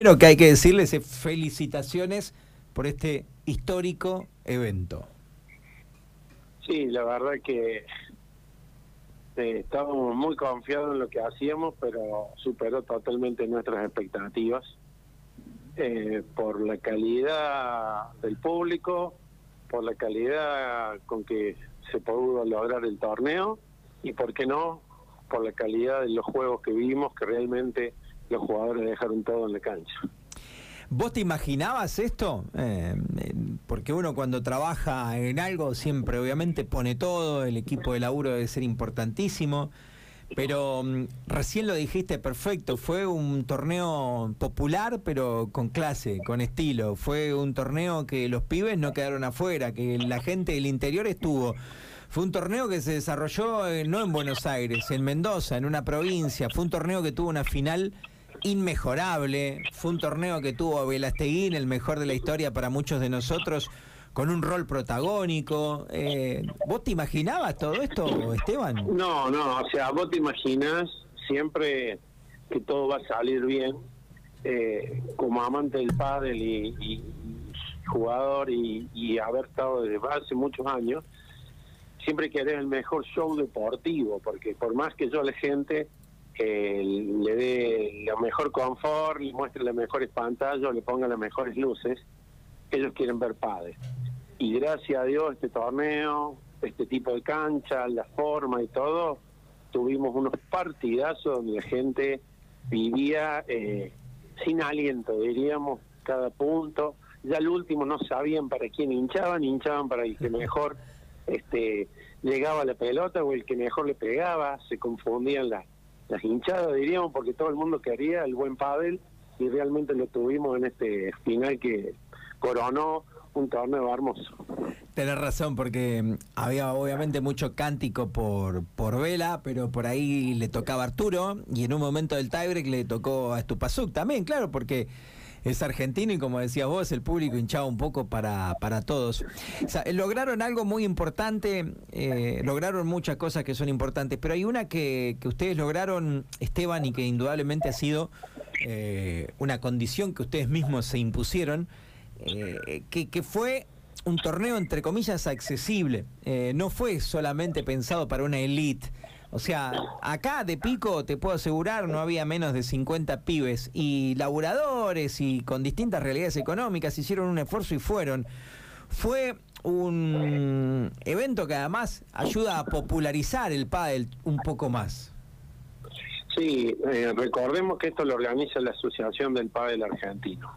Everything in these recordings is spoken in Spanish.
Pero que hay que decirles es felicitaciones por este histórico evento. Sí, la verdad que eh, estábamos muy confiados en lo que hacíamos, pero superó totalmente nuestras expectativas eh, por la calidad del público, por la calidad con que se pudo lograr el torneo y, ¿por qué no?, por la calidad de los juegos que vimos, que realmente los jugadores dejaron todo en la cancha. ¿Vos te imaginabas esto? Eh, porque uno cuando trabaja en algo siempre obviamente pone todo, el equipo de laburo debe ser importantísimo, pero mm, recién lo dijiste perfecto, fue un torneo popular pero con clase, con estilo, fue un torneo que los pibes no quedaron afuera, que la gente del interior estuvo. Fue un torneo que se desarrolló eh, no en Buenos Aires, en Mendoza, en una provincia. Fue un torneo que tuvo una final inmejorable. Fue un torneo que tuvo Velasteguín, el mejor de la historia para muchos de nosotros, con un rol protagónico. Eh, ¿Vos te imaginabas todo esto, Esteban? No, no, o sea, vos te imaginas siempre que todo va a salir bien. Eh, como amante del pádel y, jugador y, haber estado desde hace muchos años, siempre querés el mejor show deportivo, porque por más que yo a la gente le dé lo mejor confort, le muestre las mejores pantallas, le ponga las mejores luces, ellos quieren ver padres. Y gracias a Dios este torneo, este tipo de cancha, la forma y todo, tuvimos unos partidazos donde la gente vivía eh, sin aliento, diríamos, cada punto. Ya al último no sabían para quién hinchaban, hinchaban para el que mejor este, llegaba la pelota o el que mejor le pegaba, se confundían las las hinchadas, diríamos, porque todo el mundo quería el buen pádel y realmente lo tuvimos en este final que coronó un torneo hermoso. Tenés razón, porque mm, había obviamente mucho cántico por, por Vela, pero por ahí le tocaba Arturo y en un momento del tiebreak le tocó a Estupazuk también, claro, porque es argentino y como decías vos, el público hinchaba un poco para, para todos. lograron algo muy importante, eh, lograron muchas cosas que son importantes, pero hay una que, que ustedes lograron, Esteban, y que indudablemente ha sido eh, una condición que ustedes mismos se impusieron, eh, que, que fue un torneo entre comillas accesible, no fue solamente pensado para una elite. O sea, acá de pico te puedo asegurar no había menos de 50 pibes y laburadores y con distintas realidades económicas hicieron un esfuerzo y fueron. Fue un evento que además ayuda a popularizar el pádel un poco más. Sí, eh, recordemos que esto lo organiza la Asociación del Pádel Argentino.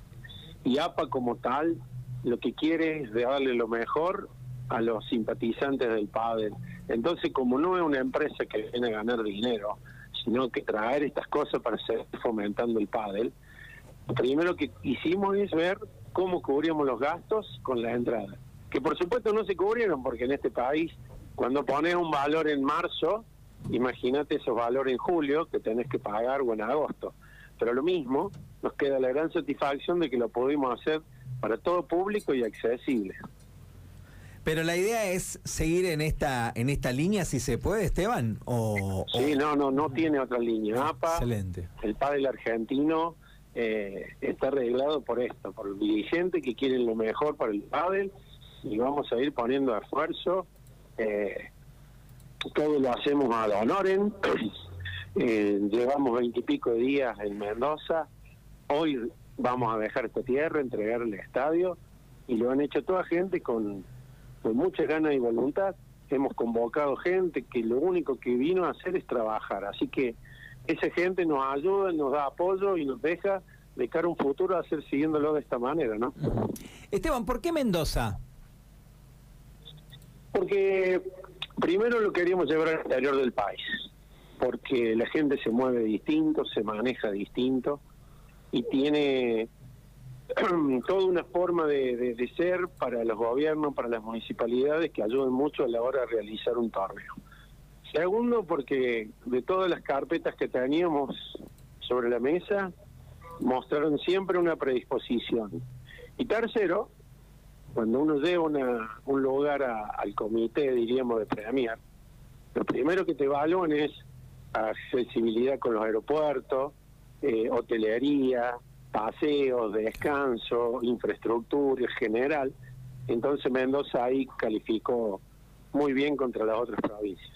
Y APA como tal lo que quiere es darle lo mejor a los simpatizantes del pádel entonces, como no es una empresa que viene a ganar dinero, sino que traer estas cosas para seguir fomentando el pádel, primero que hicimos es ver cómo cubríamos los gastos con las entradas. Que por supuesto no se cubrieron, porque en este país, cuando pones un valor en marzo, imagínate esos valores en julio que tenés que pagar o en agosto. Pero lo mismo, nos queda la gran satisfacción de que lo pudimos hacer para todo público y accesible. Pero la idea es seguir en esta en esta línea, si se puede, Esteban. O, sí, no, no, no tiene otra línea. APA, Excelente. el padre argentino eh, está arreglado por esto, por el dirigente que quieren lo mejor para el pádel y vamos a ir poniendo esfuerzo. Eh, todo lo hacemos a la honoren. eh, llevamos veintipico días en Mendoza. Hoy vamos a dejar esta tierra, entregarle el estadio y lo han hecho toda gente con con muchas ganas y voluntad. Hemos convocado gente que lo único que vino a hacer es trabajar. Así que esa gente nos ayuda, nos da apoyo y nos deja de cara a un futuro a hacer siguiéndolo de esta manera, ¿no? Esteban, ¿por qué Mendoza? Porque primero lo queríamos llevar al interior del país, porque la gente se mueve distinto, se maneja distinto y tiene toda una forma de, ser para los gobiernos, para las municipalidades que ayuden mucho a la hora de realizar un torneo. Segundo, porque de todas las carpetas que teníamos sobre la mesa, mostraron siempre una predisposición. Y tercero, cuando uno lleva un lugar al comité, diríamos, de premiar, lo primero que te evalúan es accesibilidad con los aeropuertos, eh, hotelería, paseos, descanso, infraestructura en general. Entonces Mendoza ahí calificó muy bien contra las otras provincias.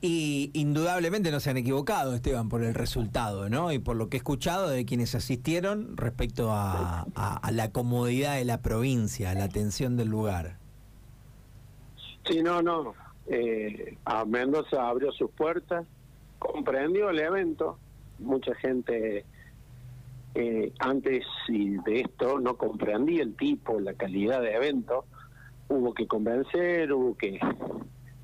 Y indudablemente no se han equivocado, Esteban, por el resultado, ¿no? Y por lo que he escuchado de quienes asistieron respecto a, la comodidad de la provincia, a la atención del lugar. Sí, no, no. Eh, a Mendoza abrió sus puertas, comprendió el evento. Mucha gente eh, antes de esto no comprendía el tipo, la calidad de evento. Hubo que convencer, hubo que,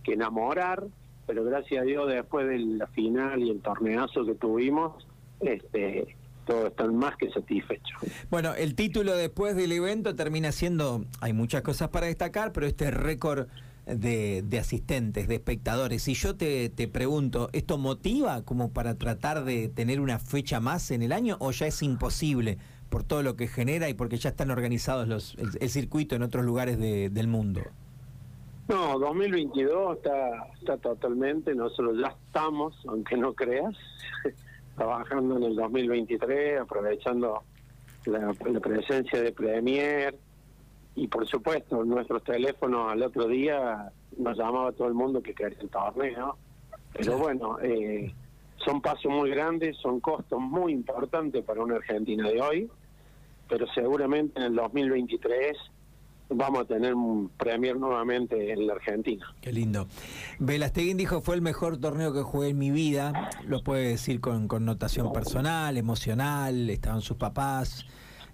que enamorar pero gracias a Dios después de la final y el torneazo que tuvimos, este todos están más que satisfechos. Bueno, el título después del evento termina siendo, hay muchas cosas para destacar, pero este récord de, asistentes, de espectadores. Y yo te, te pregunto, ¿esto motiva como para tratar de tener una fecha más en el año o ya es imposible por todo lo que genera y porque ya están organizados los, el, circuito en otros lugares del mundo? No, 2022 está, está totalmente, nosotros ya estamos, aunque no creas, trabajando en el 2023, aprovechando la, presencia de Premier y por supuesto nuestros teléfonos al otro día nos llamaba todo el mundo que quería el torneo, pero bueno, eh, son pasos muy grandes, son costos muy importantes para una Argentina de hoy, pero seguramente en el 2023 vamos a tener un Premier nuevamente en la Argentina. Qué lindo. Velasteguín dijo fue el mejor torneo que jugué en mi vida, lo puede decir con connotación personal, emocional, estaban sus papás.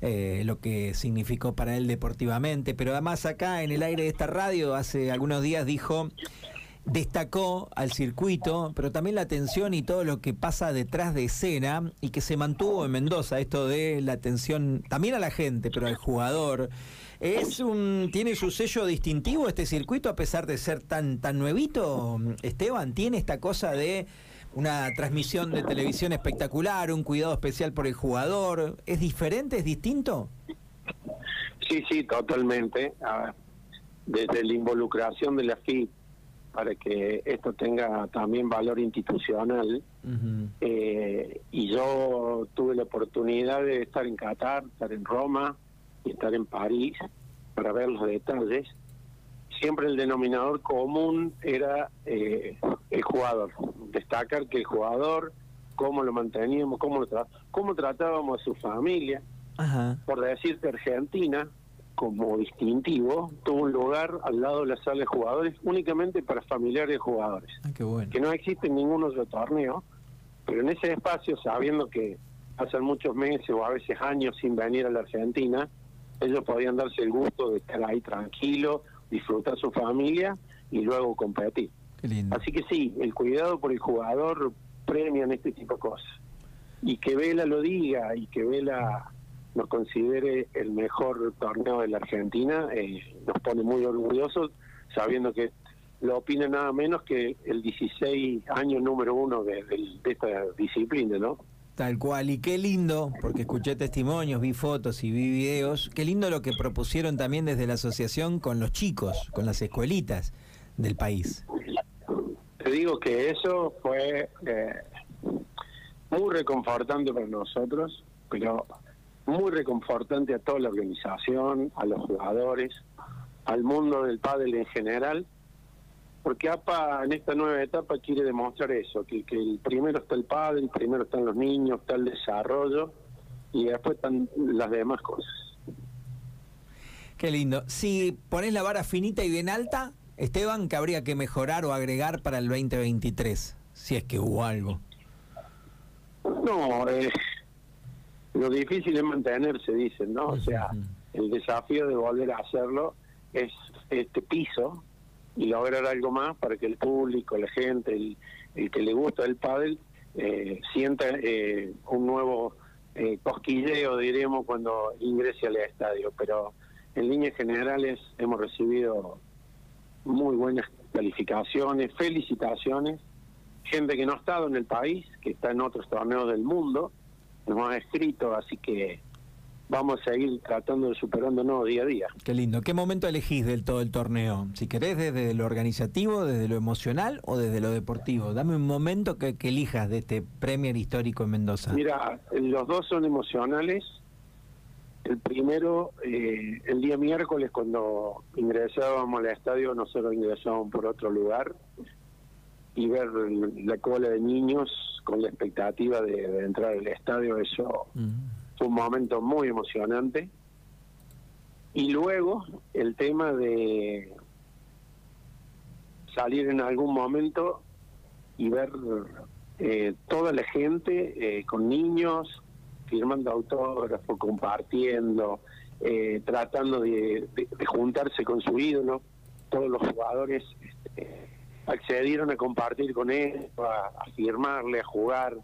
Eh, lo que significó para él deportivamente, pero además acá en el aire de esta radio hace algunos días dijo destacó al circuito, pero también la atención y todo lo que pasa detrás de escena y que se mantuvo en Mendoza, esto de la atención también a la gente, pero al jugador, es un, ¿Tiene su sello distintivo este circuito a pesar de ser tan, tan nuevito, Esteban? ¿Tiene esta cosa de una transmisión de televisión espectacular, un cuidado especial por el jugador? ¿Es diferente, es distinto? Sí, sí, totalmente. desde la involucración de la FIP para que esto tenga también valor institucional. Eh, y yo tuve la oportunidad de estar en Qatar, estar en Roma, y estar en París para ver los detalles, siempre el denominador común era eh, el jugador. Destacar que el jugador, cómo lo manteníamos, cómo, lo cómo tratábamos a su familia. Por decirte, Argentina, como distintivo, tuvo un lugar al lado de la sala de jugadores únicamente para familiares de jugadores. Ah, que no existe en ningún otro torneo, pero en ese espacio, sabiendo que pasan muchos meses o a veces años sin venir a la Argentina, ellos podían darse el gusto de estar ahí tranquilo, disfrutar su familia y luego competir. Así que sí, el cuidado por el jugador premia en este tipo de cosas. Y que Vela lo diga y que Vela nos considere el mejor torneo de la Argentina, eh, nos pone muy orgullosos, sabiendo que lo opina nada menos que el 16 año número uno de, de esta disciplina, ¿no? Tal cual, y qué lindo, porque escuché testimonios, vi fotos y vi videos, qué lindo lo que propusieron también desde la asociación con los chicos, con las escuelitas del país. Digo que eso fue eh, muy reconfortante para nosotros, pero muy reconfortante a toda la organización, a los jugadores, al mundo del pádel en general, porque APA en esta nueva etapa quiere demostrar eso, que, que el primero está el padre, el primero están los niños, está el desarrollo y después están las demás cosas. Qué lindo. Si pones la vara finita y bien alta, Esteban, ¿qué habría que mejorar o agregar para el 2023? Si es que hubo algo. No, eh, lo difícil es mantenerse, dicen, ¿no? O sea, el desafío de volver a hacerlo es este piso y lograr algo más para que el público, la gente, el, que le gusta el pádel, eh, sienta eh, un nuevo eh, cosquilleo, diremos, cuando ingrese al estadio. Pero en líneas generales hemos recibido muy buenas calificaciones, felicitaciones, gente que no ha estado en el país, que está en otros torneos del mundo, nos ha escrito, así que vamos a seguir tratando de superándonos día a día. Qué lindo. ¿Qué momento elegís del todo el torneo? Si querés, desde lo organizativo, desde lo emocional o desde lo deportivo. Dame un momento que, que elijas de este Premier histórico en Mendoza. Mira, los dos son emocionales. El primero, eh, el día miércoles, cuando ingresábamos al estadio, nosotros ingresábamos por otro lugar y ver la cola de niños con la expectativa de, entrar al estadio, eso fue un momento muy emocionante. Y luego el tema de salir en algún momento y ver eh, toda la gente eh, con niños, firmando autógrafos, compartiendo, eh, tratando de, juntarse con su ídolo. Todos los jugadores este, accedieron a compartir con él, a, firmarle, a jugar.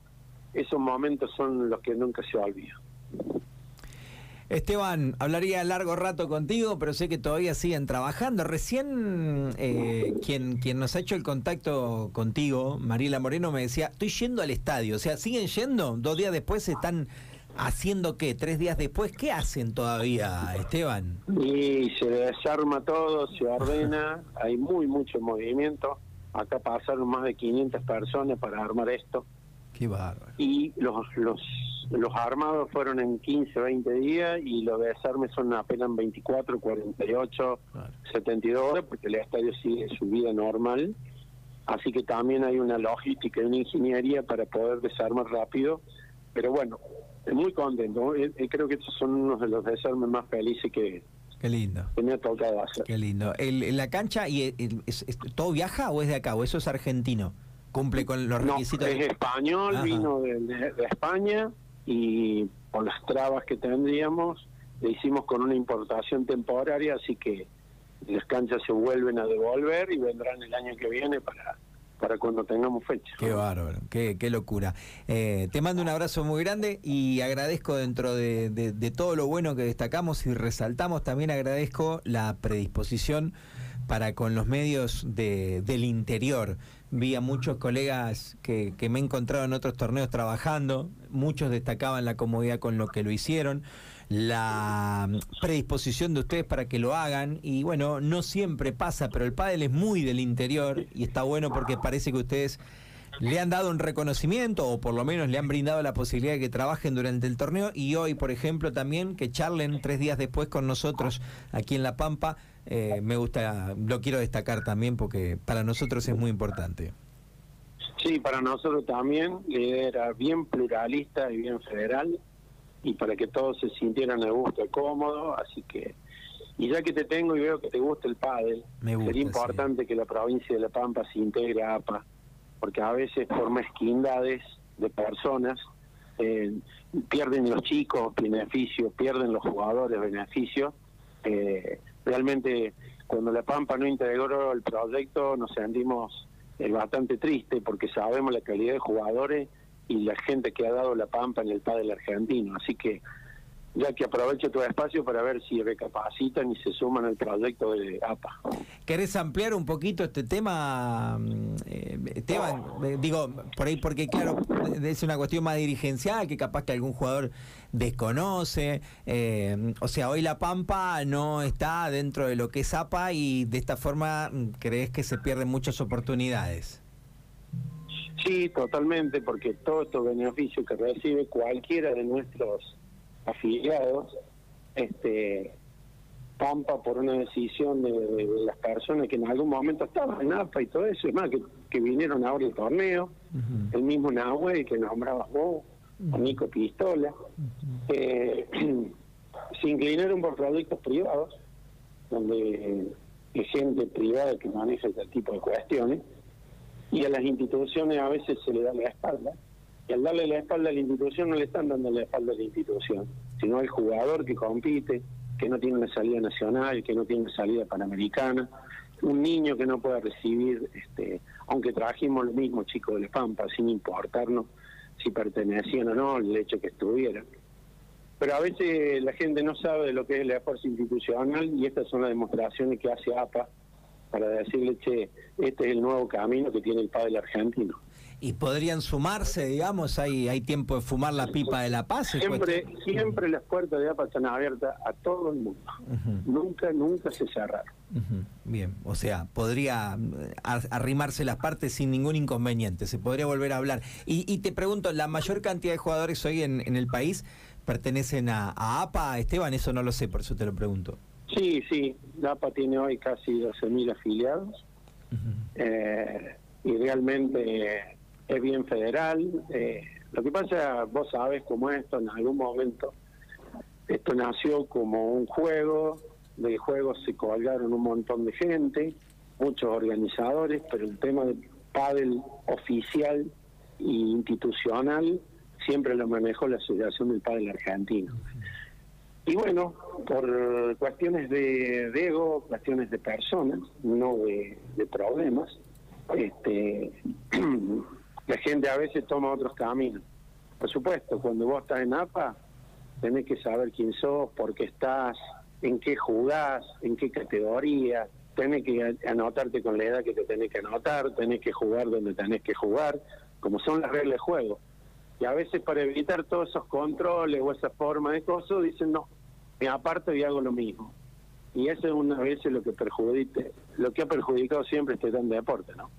Esos momentos son los que nunca se olvidan. Esteban, hablaría largo rato contigo, pero sé que todavía siguen trabajando. Recién eh, quien, quien nos ha hecho el contacto contigo, Mariela Moreno, me decía, estoy yendo al estadio. O sea, ¿siguen yendo? Dos días después están haciendo qué? ¿Tres días después? ¿Qué hacen todavía, Esteban? Y se desarma todo, se ordena, hay muy mucho movimiento. Acá pasaron más de 500 personas para armar esto. Qué bárbaro. Y los, los, los armados fueron en 15, 20 días y los desarmes son apenas 24, 48, 72 horas porque el estadio sigue su vida normal. Así que también hay una logística y una ingeniería para poder desarmar rápido. Pero bueno, muy contento. Eh, eh, creo que estos son uno de los desarmes más felices que, Qué lindo. Que me ha tocado hacer. Qué lindo. El, ¿La cancha y todo viaja o es de acá o eso es argentino? ¿Cumple con los requisitos? No, es español, vino de, España y por las trabas que tendríamos le hicimos con una importación temporaria, así que las canchas se vuelven a devolver y vendrán el año que viene para para cuando tengamos fecha. Qué bárbaro, qué, qué locura. Eh, te mando un abrazo muy grande y agradezco dentro de, de, todo lo bueno que destacamos y resaltamos, también agradezco la predisposición para con los medios de, del interior. Vi a muchos colegas que, que me he encontrado en otros torneos trabajando, muchos destacaban la comodidad con lo que lo hicieron la predisposición de ustedes para que lo hagan. Y bueno, no siempre pasa, pero el pádel es muy del interior y está bueno porque parece que ustedes le han dado un reconocimiento o por lo menos le han brindado la posibilidad de que trabajen durante el torneo. Y hoy, por ejemplo, también que charlen tres días después con nosotros aquí en La Pampa, eh, me gusta, lo quiero destacar también porque para nosotros es muy importante. Sí, para nosotros también era bien pluralista y bien federal y para que todos se sintieran a gusto y cómodo, así que y ya que te tengo y veo que te gusta el pádel, sería importante que la provincia de La Pampa se integre a APA, porque a veces por mezquindades de personas eh, pierden los chicos beneficios, pierden los jugadores beneficios. Eh, realmente cuando La Pampa no integró el proyecto nos sentimos eh, bastante tristes porque sabemos la calidad de jugadores y la gente que ha dado la pampa en el pádel argentino. Así que ya que aprovecho tu espacio para ver si recapacitan y se suman al proyecto de APA. ¿Querés ampliar un poquito este tema, mm, eh, Esteban? Eh, digo, por ahí porque claro, es una cuestión más dirigencial que capaz que algún jugador desconoce. Eh, o sea, hoy la Pampa no está dentro de lo que es APA y de esta forma mm, crees que se pierden muchas oportunidades. Sí, totalmente, porque todos estos beneficios que recibe cualquiera de nuestros afiliados, este Pampa por una decisión de, las personas que en algún momento estaban en APA y todo eso, es más, que, vinieron ahora el torneo, el mismo Nahuel que nombrabas vos, Nico Pistola, eh, se inclinaron por proyectos privados, donde hay gente privada que maneja este tipo de cuestiones, y a las instituciones a veces se le da la espalda, y al darle la espalda a la institución no le están dando la espalda a la institución, sino al jugador que compite, que no tiene una salida nacional, que no tiene una salida panamericana, un niño que no puede recibir, este, aunque trajimos lo mismo chicos de La Pampa, sin importarnos si pertenecían o no el hecho que estuvieran. Pero a veces la gente no sabe de lo que es la fuerza institucional y estas son las demostraciones que hace APA para decirle, che, este es el nuevo camino que tiene el padre argentino. Y podrían sumarse, digamos, hay, hay tiempo de fumar la pipa de la paz. Siempre, siempre las puertas de APA están abiertas a todo el mundo. Nunca, nunca se cerraron. Bien, o sea, podría eh, arrimarse las partes sin ningún inconveniente, se podría volver a hablar. Y, te pregunto, ¿la mayor cantidad de jugadores hoy en, en el país pertenecen a, APA? Esteban, eso no lo sé, por eso te lo pregunto. Sí, sí, la APA tiene hoy casi 12.000 afiliados eh, y realmente es bien federal. Eh, lo que pasa, vos sabes cómo esto en algún momento, esto nació como un juego, del juego se colgaron un montón de gente, muchos organizadores, pero el tema del pádel oficial e institucional siempre lo manejó la Asociación del Pádel Argentino. Y bueno, por cuestiones de, ego, cuestiones de personas, no de, de problemas, este la gente a veces toma otros caminos. Por supuesto, cuando vos estás en APA, tenés que saber quién sos, por qué estás, en qué jugás, en qué categoría, tenés que anotarte con la edad que te tenés que anotar, tenés que jugar donde tenés que jugar, como son las reglas de juego. Y a veces para evitar todos esos controles o esa forma de cosas, dicen no, me aparto y hago lo mismo. Y eso es una vez lo que perjudica, lo que ha perjudicado siempre este gran deporte, ¿no?